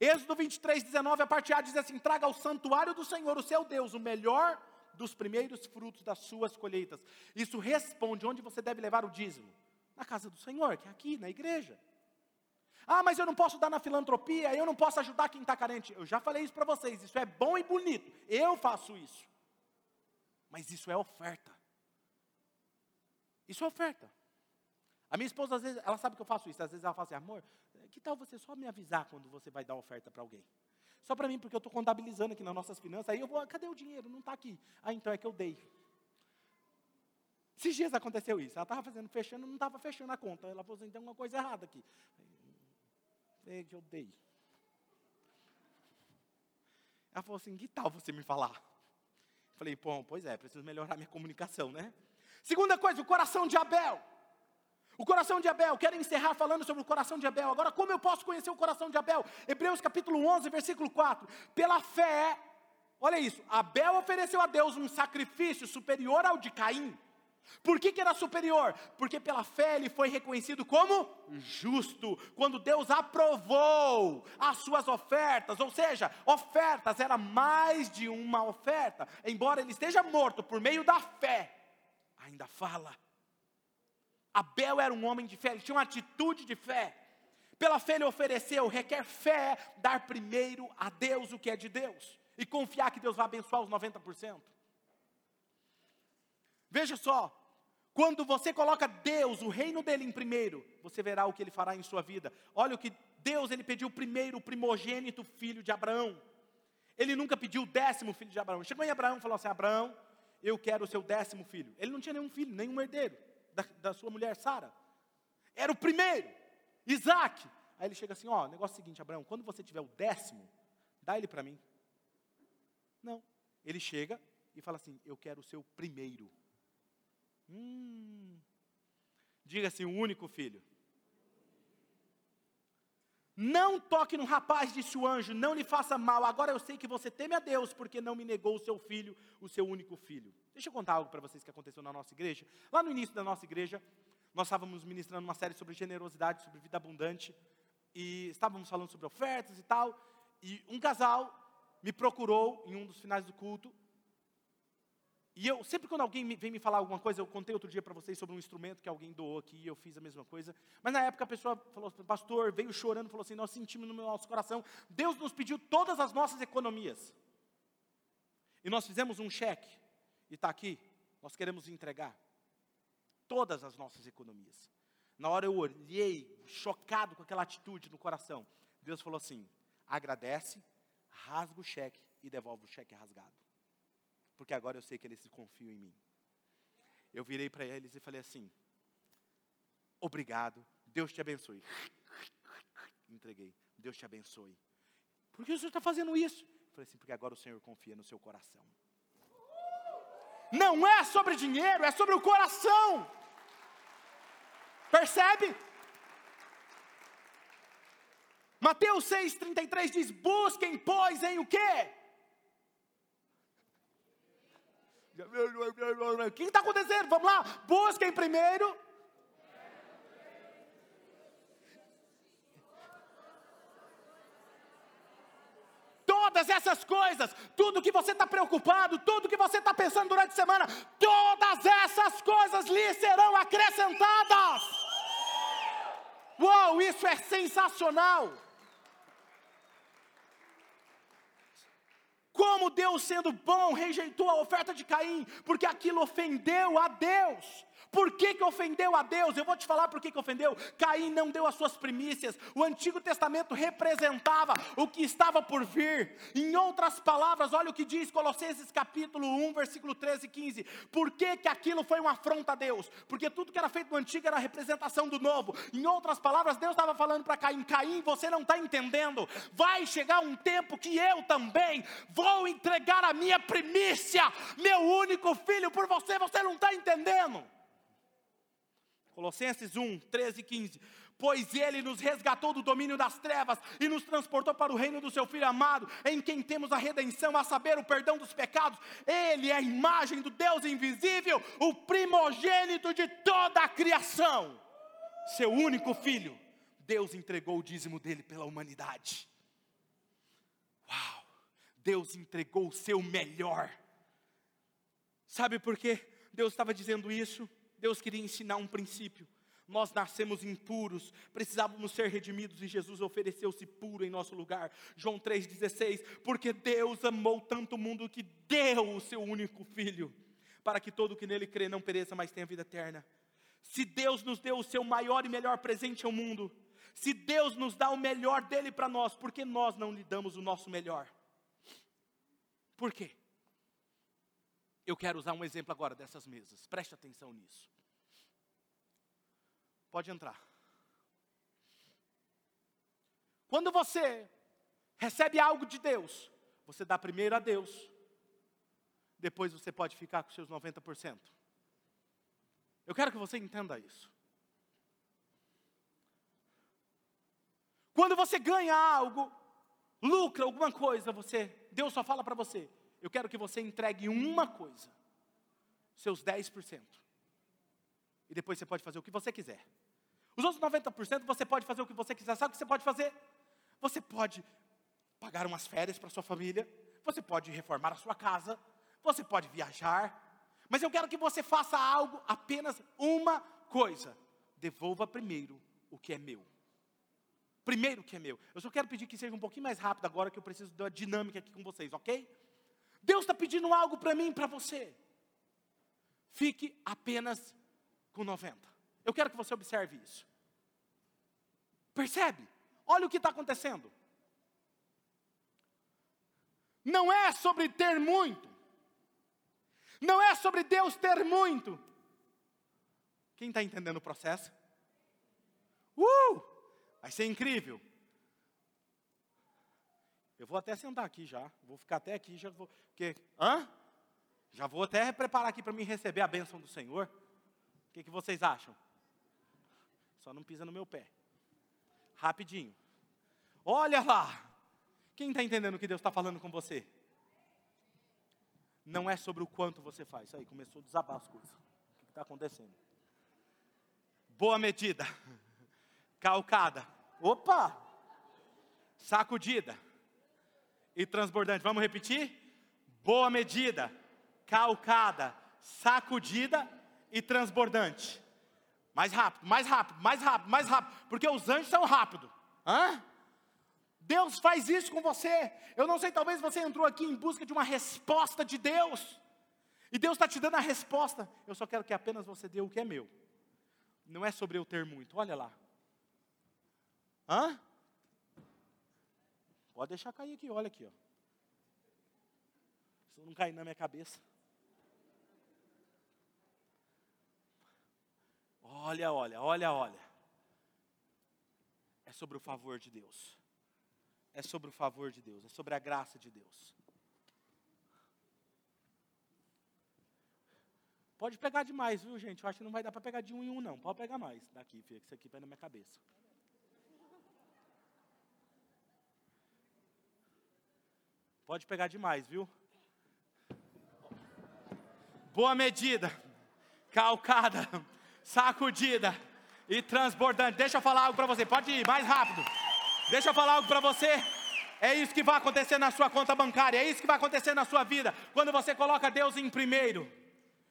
S2: Êxodo 23, 19, a parte A diz assim: Traga ao santuário do Senhor, o seu Deus, o melhor dos primeiros frutos das suas colheitas. Isso responde onde você deve levar o dízimo: na casa do Senhor, que é aqui, na igreja. Ah, mas eu não posso dar na filantropia, eu não posso ajudar quem está carente. Eu já falei isso para vocês, isso é bom e bonito. Eu faço isso. Mas isso é oferta. Isso é oferta. A minha esposa, às vezes, ela sabe que eu faço isso. Às vezes ela fala assim, amor, que tal você só me avisar quando você vai dar oferta para alguém? Só para mim, porque eu estou contabilizando aqui nas nossas finanças. Aí eu vou, cadê o dinheiro? Não está aqui. Ah, então é que eu dei. Esses dias aconteceu isso. Ela estava fazendo, fechando, não estava fechando a conta. Ela falou assim, tem uma coisa errada aqui. É que eu dei. Ela falou assim, que tal você me falar? Falei, bom, pois é, preciso melhorar minha comunicação, né? Segunda coisa, o coração de Abel. O coração de Abel, quero encerrar falando sobre o coração de Abel. Agora, como eu posso conhecer o coração de Abel? Hebreus capítulo 11, versículo 4. Pela fé, olha isso, Abel ofereceu a Deus um sacrifício superior ao de Caim. Por que, que, era superior? Porque pela fé ele foi reconhecido como justo, quando Deus aprovou as suas ofertas, ou seja, ofertas era mais de uma oferta, embora ele esteja morto por meio da fé, ainda fala. Abel era um homem de fé, ele tinha uma atitude de fé. Pela fé ele ofereceu, requer fé dar primeiro a Deus o que é de Deus e confiar que Deus vai abençoar os 90%. Veja só, quando você coloca Deus, o reino dele em primeiro, você verá o que ele fará em sua vida. Olha o que Deus ele pediu primeiro o primogênito filho de Abraão. Ele nunca pediu o décimo filho de Abraão. Chegou em Abraão e falou assim: Abraão, eu quero o seu décimo filho. Ele não tinha nenhum filho, nenhum herdeiro da, da sua mulher Sara. Era o primeiro, Isaac. Aí ele chega assim: ó, negócio é seguinte, Abraão, quando você tiver o décimo, dá ele para mim. Não. Ele chega e fala assim: eu quero o seu primeiro. Hum. Diga assim: o único filho. Não toque no rapaz, disse o anjo, não lhe faça mal. Agora eu sei que você teme a Deus, porque não me negou o seu filho, o seu único filho. Deixa eu contar algo para vocês que aconteceu na nossa igreja. Lá no início da nossa igreja, nós estávamos ministrando uma série sobre generosidade, sobre vida abundante, e estávamos falando sobre ofertas e tal. E um casal me procurou em um dos finais do culto e eu, sempre quando alguém vem me falar alguma coisa, eu contei outro dia para vocês sobre um instrumento que alguém doou aqui, e eu fiz a mesma coisa. Mas na época a pessoa falou, pastor, veio chorando, falou assim: Nós sentimos no nosso coração, Deus nos pediu todas as nossas economias. E nós fizemos um cheque, e está aqui, nós queremos entregar todas as nossas economias. Na hora eu olhei, chocado com aquela atitude no coração. Deus falou assim: agradece, rasga o cheque e devolve o cheque rasgado porque agora eu sei que eles confiam em mim. Eu virei para eles e falei assim: Obrigado, Deus te abençoe. entreguei. Deus te abençoe. Por que o senhor está fazendo isso? Eu falei assim, porque agora o Senhor confia no seu coração. Não é sobre dinheiro, é sobre o coração. Percebe? Mateus 6,33 diz: busquem, pois, em o quê? O que está acontecendo? Vamos lá, busquem primeiro. Todas essas coisas, tudo que você está preocupado, tudo que você está pensando durante a semana, todas essas coisas lhe serão acrescentadas. Uau, isso é sensacional! Como Deus, sendo bom, rejeitou a oferta de Caim, porque aquilo ofendeu a Deus. Por que, que ofendeu a Deus? Eu vou te falar por que, que ofendeu. Caim não deu as suas primícias. O Antigo Testamento representava o que estava por vir. Em outras palavras, olha o que diz Colossenses capítulo 1, versículo 13 e 15. Por que, que aquilo foi uma afronta a Deus? Porque tudo que era feito no Antigo era representação do Novo. Em outras palavras, Deus estava falando para Caim: Caim, você não está entendendo. Vai chegar um tempo que eu também vou entregar a minha primícia, meu único filho, por você. Você não está entendendo. Colossenses 1, 13 e 15. Pois ele nos resgatou do domínio das trevas e nos transportou para o reino do seu Filho amado, em quem temos a redenção, a saber, o perdão dos pecados. Ele é a imagem do Deus invisível, o primogênito de toda a criação. Seu único filho, Deus entregou o dízimo dele pela humanidade. Uau! Deus entregou o seu melhor. Sabe por que Deus estava dizendo isso? Deus queria ensinar um princípio. Nós nascemos impuros, precisávamos ser redimidos e Jesus ofereceu-se puro em nosso lugar. João 3,16: Porque Deus amou tanto o mundo que deu o seu único filho, para que todo que nele crê não pereça, mas tenha vida eterna. Se Deus nos deu o seu maior e melhor presente ao mundo, se Deus nos dá o melhor dele para nós, por que nós não lhe damos o nosso melhor? Por quê? Eu quero usar um exemplo agora dessas mesas, preste atenção nisso. Pode entrar. Quando você recebe algo de Deus, você dá primeiro a Deus, depois você pode ficar com seus 90%. Eu quero que você entenda isso. Quando você ganha algo, lucra alguma coisa, você, Deus só fala para você: eu quero que você entregue uma coisa, seus 10%. E depois você pode fazer o que você quiser. Os outros 90% você pode fazer o que você quiser. Sabe o que você pode fazer? Você pode pagar umas férias para sua família, você pode reformar a sua casa, você pode viajar, mas eu quero que você faça algo, apenas uma coisa. Devolva primeiro o que é meu. Primeiro o que é meu. Eu só quero pedir que seja um pouquinho mais rápido agora, que eu preciso da dinâmica aqui com vocês, ok? Deus está pedindo algo para mim e para você. Fique apenas com 90. Eu quero que você observe isso. Percebe? Olha o que está acontecendo. Não é sobre ter muito. Não é sobre Deus ter muito. Quem está entendendo o processo? Uh! Vai ser incrível. Eu vou até sentar aqui já. Vou ficar até aqui, já vou. Porque, hã? Já vou até preparar aqui para me receber a bênção do Senhor. O que, que vocês acham? Só não pisa no meu pé. Rapidinho. Olha lá. Quem está entendendo o que Deus está falando com você? Não é sobre o quanto você faz. Aí, começou a desabar as coisas. O que está acontecendo? Boa medida. Calcada. Opa! Sacudida e transbordante. Vamos repetir? Boa medida, calcada, sacudida e transbordante. Mais rápido, mais rápido, mais rápido, mais rápido, porque os anjos são rápidos. Hã? Deus faz isso com você. Eu não sei, talvez você entrou aqui em busca de uma resposta de Deus. E Deus está te dando a resposta. Eu só quero que apenas você dê o que é meu. Não é sobre eu ter muito. Olha lá. Hã? Pode deixar cair aqui, olha aqui, ó. Se não cair na minha cabeça. Olha, olha, olha, olha. é sobre o favor de Deus. É sobre o favor de Deus, é sobre a graça de Deus. Pode pegar demais, viu, gente? Eu acho que não vai dar para pegar de um em um, não. Pode pegar mais. Daqui, que isso aqui vai na minha cabeça. Pode pegar demais, viu? Boa medida, calcada, sacudida e transbordante. Deixa eu falar algo para você. Pode ir mais rápido. Deixa eu falar algo para você. É isso que vai acontecer na sua conta bancária, é isso que vai acontecer na sua vida. Quando você coloca Deus em primeiro,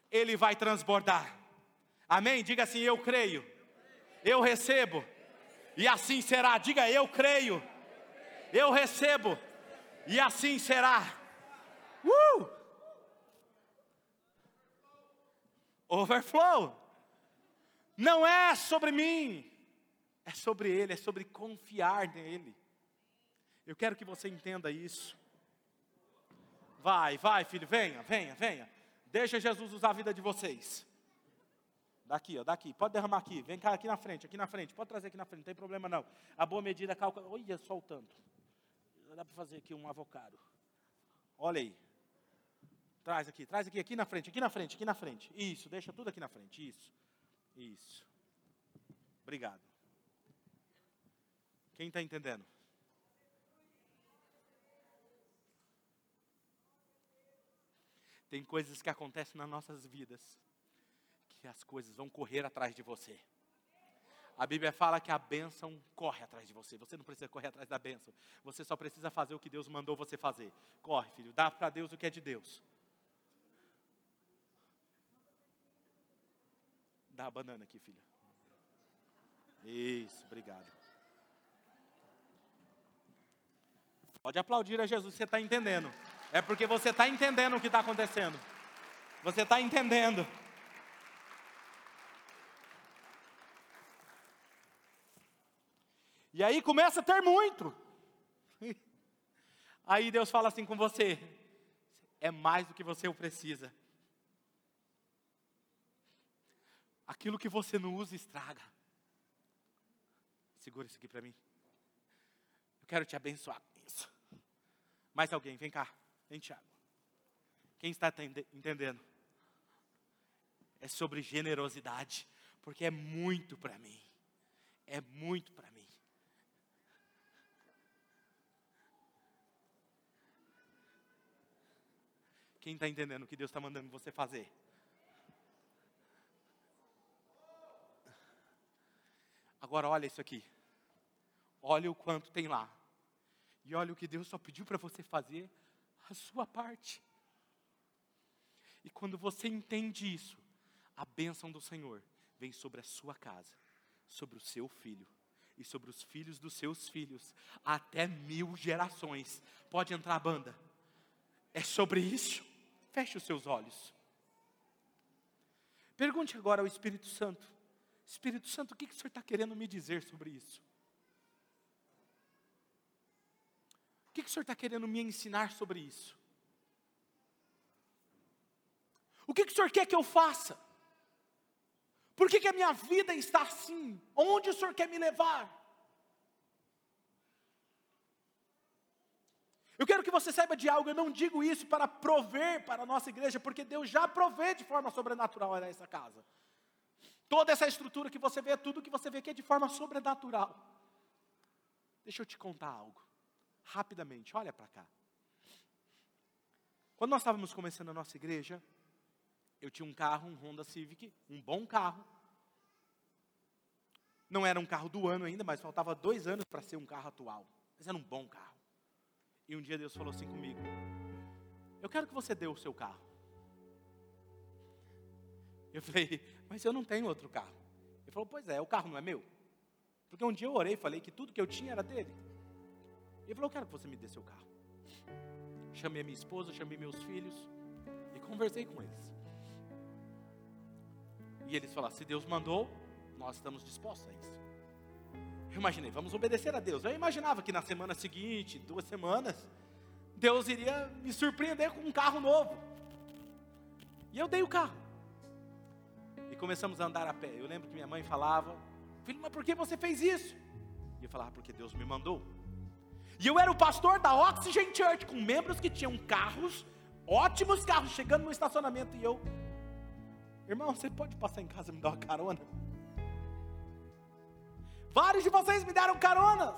S2: Ele vai transbordar. Amém? Diga assim: Eu creio, eu recebo, e assim será. Diga: Eu creio, eu recebo, e assim será. Uh! Overflow. Não é sobre mim, é sobre Ele, é sobre confiar nele. Eu quero que você entenda isso. Vai, vai, filho, venha, venha, venha. Deixa Jesus usar a vida de vocês. Daqui, ó, daqui. Pode derramar aqui. Vem cá, aqui na frente, aqui na frente. Pode trazer aqui na frente, não tem problema não. A boa medida calca. Olha só o tanto. Dá para fazer aqui um avocado. Olha aí. Traz aqui, traz aqui, aqui na frente, aqui na frente, aqui na frente. Isso, deixa tudo aqui na frente. Isso. Isso. Obrigado. Quem está entendendo? Tem coisas que acontecem nas nossas vidas que as coisas vão correr atrás de você. A Bíblia fala que a bênção corre atrás de você. Você não precisa correr atrás da bênção. Você só precisa fazer o que Deus mandou você fazer. Corre, filho. Dá para Deus o que é de Deus. Dá a banana aqui, filha. Isso, obrigado. Pode aplaudir a Jesus, você está entendendo. É porque você está entendendo o que está acontecendo. Você está entendendo. E aí começa a ter muito. Aí Deus fala assim com você: é mais do que você precisa. Aquilo que você não usa estraga. Segura isso aqui para mim. Eu quero te abençoar com isso. Mais alguém, vem cá, vem Tiago. Quem está entendendo? É sobre generosidade, porque é muito para mim. É muito para mim. Quem está entendendo o que Deus está mandando você fazer? Agora olha isso aqui. Olha o quanto tem lá. E olha o que Deus só pediu para você fazer a sua parte. E quando você entende isso, a bênção do Senhor vem sobre a sua casa, sobre o seu filho e sobre os filhos dos seus filhos, até mil gerações. Pode entrar a banda. É sobre isso. Feche os seus olhos. Pergunte agora ao Espírito Santo: Espírito Santo, o que, que o Senhor está querendo me dizer sobre isso? O que, que o Senhor está querendo me ensinar sobre isso? O que, que o Senhor quer que eu faça? Por que, que a minha vida está assim? Onde o Senhor quer me levar? Eu quero que você saiba de algo, eu não digo isso para prover para a nossa igreja, porque Deus já provê de forma sobrenatural nessa casa. Toda essa estrutura que você vê, tudo que você vê aqui é de forma sobrenatural. Deixa eu te contar algo, rapidamente, olha para cá. Quando nós estávamos começando a nossa igreja, eu tinha um carro, um Honda Civic, um bom carro. Não era um carro do ano ainda, mas faltava dois anos para ser um carro atual. Mas era um bom carro. E um dia Deus falou assim comigo: Eu quero que você dê o seu carro. Eu falei, mas eu não tenho outro carro. Ele falou, pois é, o carro não é meu. Porque um dia eu orei e falei que tudo que eu tinha era dele. Ele falou, eu quero que você me dê seu carro. Chamei a minha esposa, chamei meus filhos e conversei com eles. E eles falaram, se Deus mandou, nós estamos dispostos a isso. Eu imaginei, vamos obedecer a Deus. Eu imaginava que na semana seguinte, duas semanas, Deus iria me surpreender com um carro novo. E eu dei o carro começamos a andar a pé. Eu lembro que minha mãe falava: Filho, mas por que você fez isso? E eu falava, porque Deus me mandou. E eu era o pastor da Oxygen Church, com membros que tinham carros, ótimos carros, chegando no estacionamento. E eu, irmão, você pode passar em casa e me dar uma carona? Vários de vocês me deram caronas.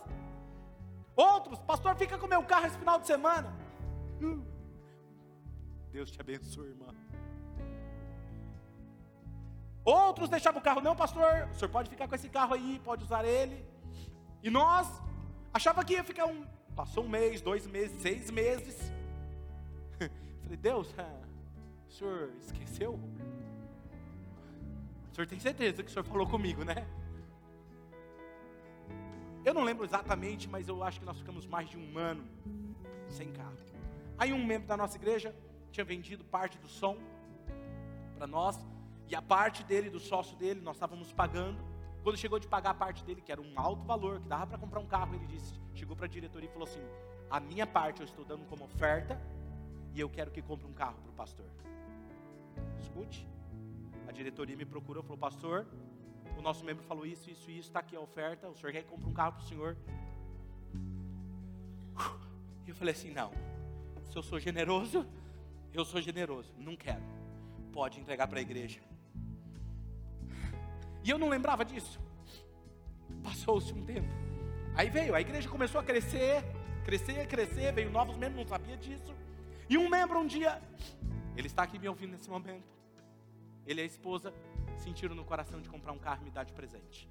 S2: Outros, pastor, fica com meu carro esse final de semana. Deus te abençoe, irmã. Outros deixavam o carro, não, pastor, o senhor pode ficar com esse carro aí, pode usar ele. E nós achava que ia ficar um. Passou um mês, dois meses, seis meses. Falei, Deus, o senhor esqueceu? O senhor tem certeza que o senhor falou comigo, né? Eu não lembro exatamente, mas eu acho que nós ficamos mais de um ano sem carro. Aí um membro da nossa igreja tinha vendido parte do som para nós, e a parte dele, do sócio dele, nós estávamos pagando. Quando chegou de pagar a parte dele, que era um alto valor, que dava para comprar um carro, ele disse, chegou para a diretoria e falou assim: a minha parte eu estou dando como oferta, e eu quero que compre um carro para o pastor. Escute. A diretoria me procurou falou: Pastor, o nosso membro falou isso, isso isso, está aqui a oferta, o senhor quer que compre um carro para o senhor? E eu falei assim: Não, se eu sou generoso, eu sou generoso, não quero. Pode entregar para a igreja. E eu não lembrava disso. Passou-se um tempo. Aí veio, a igreja começou a crescer, crescer, crescer, veio novos membros, não sabia disso. E um membro um dia, ele está aqui me ouvindo nesse momento. Ele e a esposa sentiram no coração de comprar um carro e me dar de presente.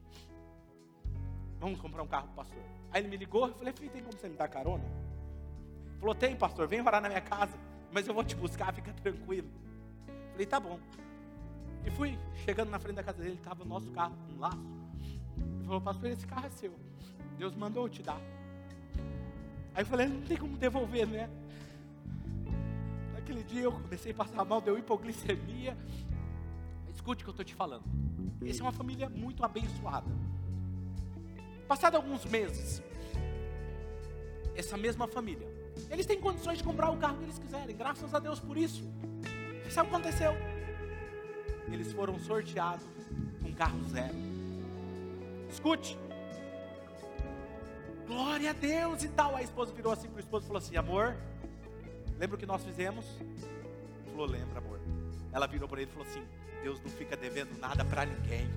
S2: Vamos comprar um carro pastor. Aí ele me ligou, eu falei, filho, tem como você me dar carona? Ele falou, tem, pastor, vem orar na minha casa, mas eu vou te buscar, fica tranquilo. Falei, tá bom. E fui, chegando na frente da casa dele, estava o nosso carro, um laço. Ele falou, pastor, esse carro é seu. Deus mandou eu te dar. Aí eu falei, não tem como devolver, né? Naquele dia eu comecei a passar mal, deu hipoglicemia. Escute o que eu estou te falando. Essa é uma família muito abençoada. Passado alguns meses, essa mesma família, eles têm condições de comprar o carro que eles quiserem, graças a Deus por isso. Sabe o que aconteceu? Eles foram sorteados com carro zero. Escute. Glória a Deus e tal. A esposa virou assim para o esposo e falou assim: Amor, lembra o que nós fizemos? Ele falou: Lembra, amor. Ela virou para ele e falou assim: Deus não fica devendo nada para ninguém.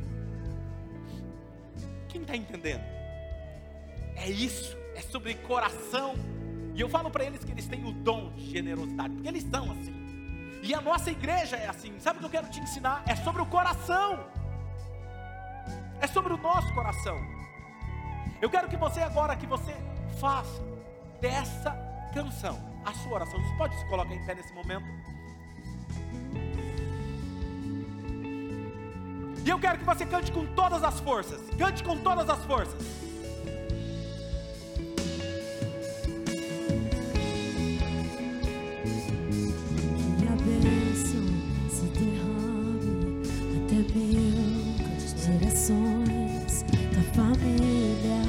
S2: Quem está entendendo? É isso, é sobre coração. E eu falo para eles que eles têm o dom de generosidade, porque eles são assim. E a nossa igreja é assim. Sabe o que eu quero te ensinar? É sobre o coração. É sobre o nosso coração. Eu quero que você agora que você faça dessa canção a sua oração. Você pode se colocar em pé nesse momento? E eu quero que você cante com todas as forças. Cante com todas as forças.
S3: Que a bênção se derrame até mil gerações da família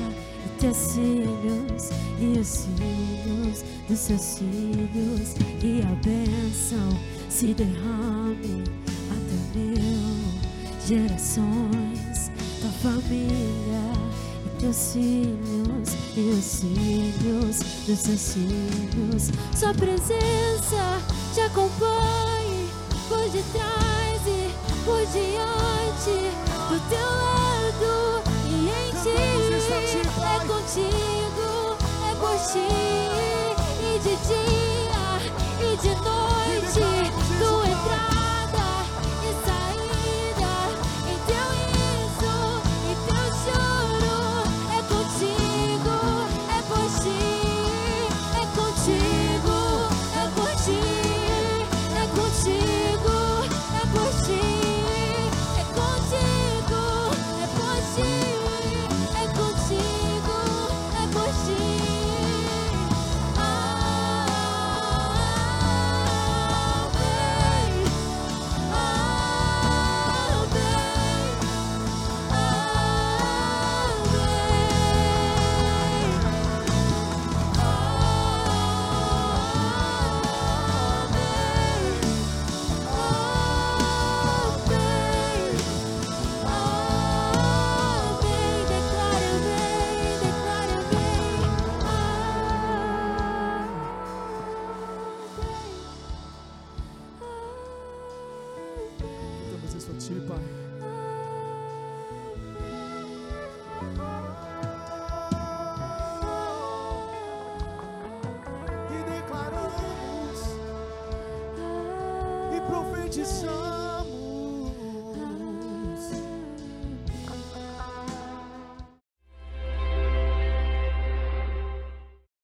S3: e teus filhos e os filhos dos seus filhos. Que a bênção se derrame gerações da família e teus filhos e os filhos dos seus filhos. Sua presença te acompanhe